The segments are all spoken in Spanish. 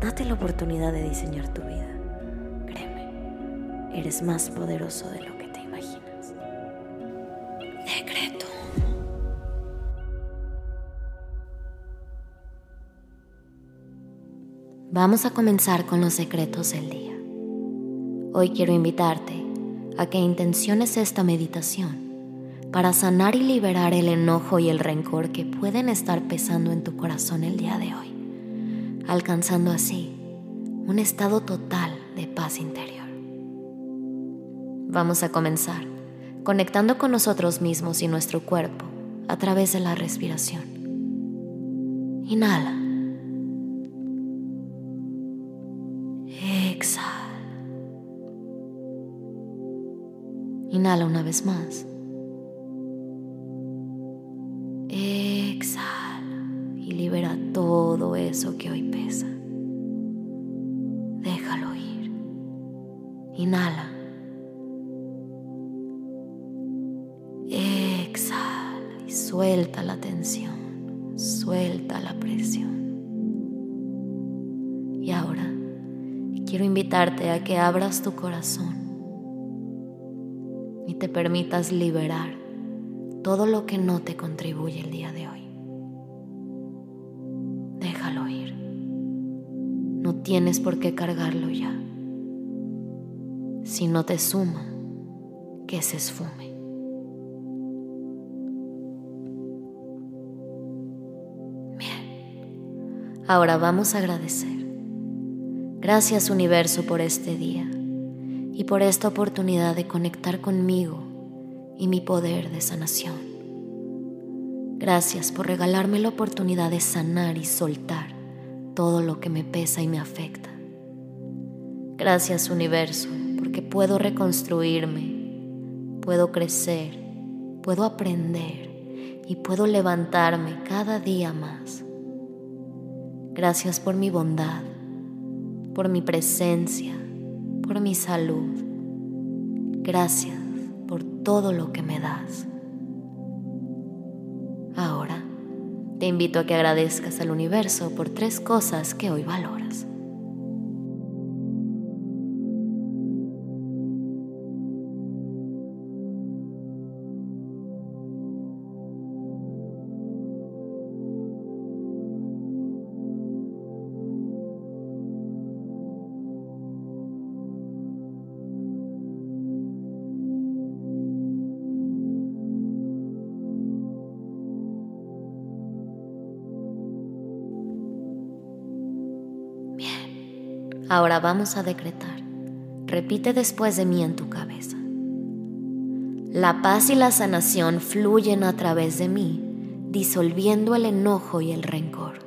Date la oportunidad de diseñar tu vida. Créeme, eres más poderoso de lo que te imaginas. Decreto. Vamos a comenzar con los secretos del día. Hoy quiero invitarte a que intenciones esta meditación para sanar y liberar el enojo y el rencor que pueden estar pesando en tu corazón el día de hoy, alcanzando así un estado total de paz interior. Vamos a comenzar conectando con nosotros mismos y nuestro cuerpo a través de la respiración. Inhala. Inhala una vez más. Todo eso que hoy pesa. Déjalo ir. Inhala. Exhala y suelta la tensión, suelta la presión. Y ahora quiero invitarte a que abras tu corazón y te permitas liberar todo lo que no te contribuye el día de hoy. Tienes por qué cargarlo ya. Si no te suma, que se esfume. Bien. Ahora vamos a agradecer. Gracias universo por este día y por esta oportunidad de conectar conmigo y mi poder de sanación. Gracias por regalarme la oportunidad de sanar y soltar todo lo que me pesa y me afecta. Gracias universo, porque puedo reconstruirme, puedo crecer, puedo aprender y puedo levantarme cada día más. Gracias por mi bondad, por mi presencia, por mi salud. Gracias por todo lo que me das. Te invito a que agradezcas al universo por tres cosas que hoy valoras. Ahora vamos a decretar. Repite después de mí en tu cabeza. La paz y la sanación fluyen a través de mí, disolviendo el enojo y el rencor.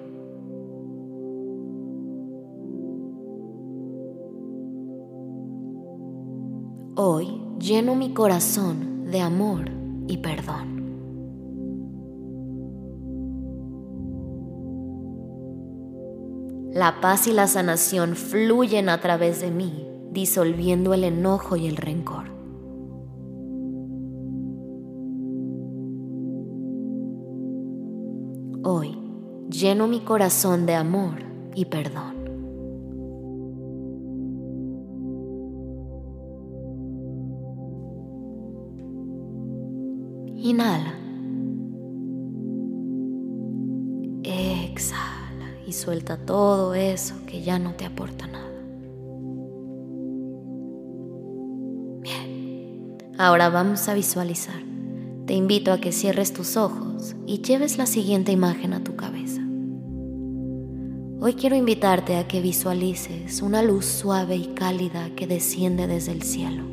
Hoy lleno mi corazón de amor y perdón. La paz y la sanación fluyen a través de mí, disolviendo el enojo y el rencor. Hoy lleno mi corazón de amor y perdón. Inhala. Y suelta todo eso que ya no te aporta nada. Bien, ahora vamos a visualizar. Te invito a que cierres tus ojos y lleves la siguiente imagen a tu cabeza. Hoy quiero invitarte a que visualices una luz suave y cálida que desciende desde el cielo.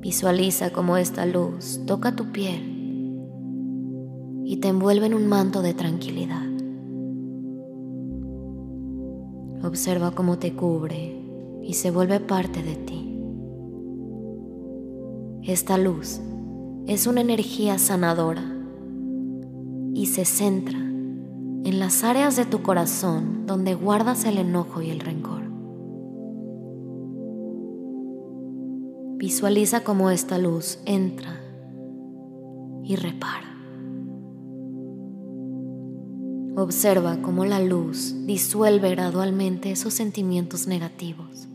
Visualiza cómo esta luz toca tu piel y te envuelve en un manto de tranquilidad. Observa cómo te cubre y se vuelve parte de ti. Esta luz es una energía sanadora y se centra en las áreas de tu corazón donde guardas el enojo y el rencor. Visualiza cómo esta luz entra y repara. Observa cómo la luz disuelve gradualmente esos sentimientos negativos,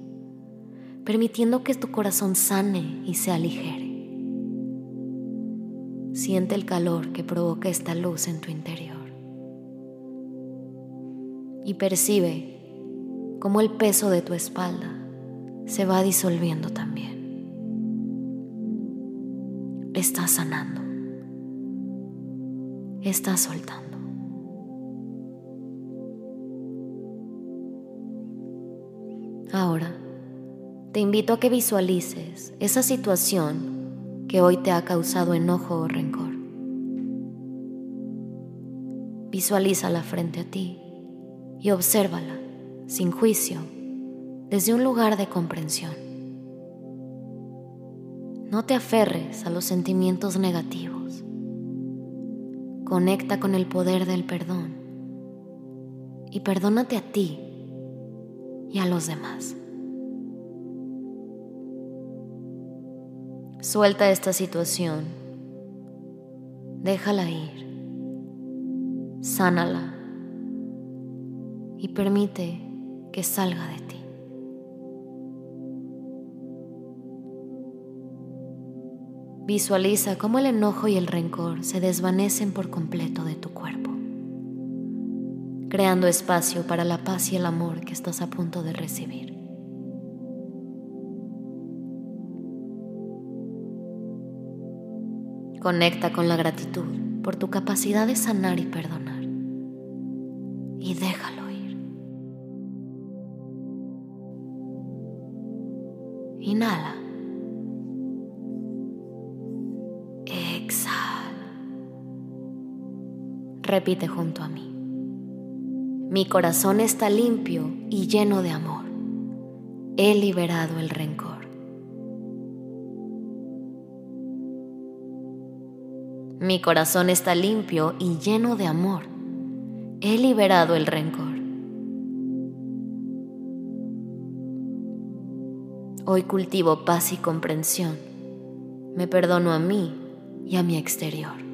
permitiendo que tu corazón sane y se aligere. Siente el calor que provoca esta luz en tu interior. Y percibe cómo el peso de tu espalda se va disolviendo también. Estás sanando. Estás soltando. Ahora, te invito a que visualices esa situación que hoy te ha causado enojo o rencor. Visualízala frente a ti y obsérvala sin juicio desde un lugar de comprensión. No te aferres a los sentimientos negativos. Conecta con el poder del perdón y perdónate a ti y a los demás. Suelta esta situación. Déjala ir. Sánala. Y permite que salga de ti. Visualiza cómo el enojo y el rencor se desvanecen por completo de tu cuerpo, creando espacio para la paz y el amor que estás a punto de recibir. Conecta con la gratitud por tu capacidad de sanar y perdonar. Y déjalo ir. Inhala. Exhala. Repite junto a mí. Mi corazón está limpio y lleno de amor. He liberado el rencor. Mi corazón está limpio y lleno de amor. He liberado el rencor. Hoy cultivo paz y comprensión. Me perdono a mí y a mi exterior.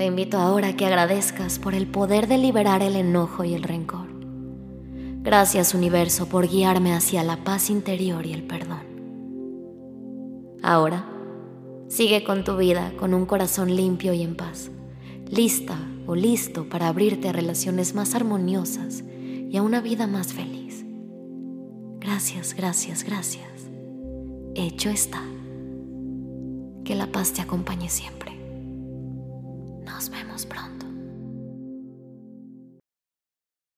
Te invito ahora a que agradezcas por el poder de liberar el enojo y el rencor. Gracias universo por guiarme hacia la paz interior y el perdón. Ahora, sigue con tu vida con un corazón limpio y en paz, lista o listo para abrirte a relaciones más armoniosas y a una vida más feliz. Gracias, gracias, gracias. Hecho está. Que la paz te acompañe siempre. Nos vemos pronto.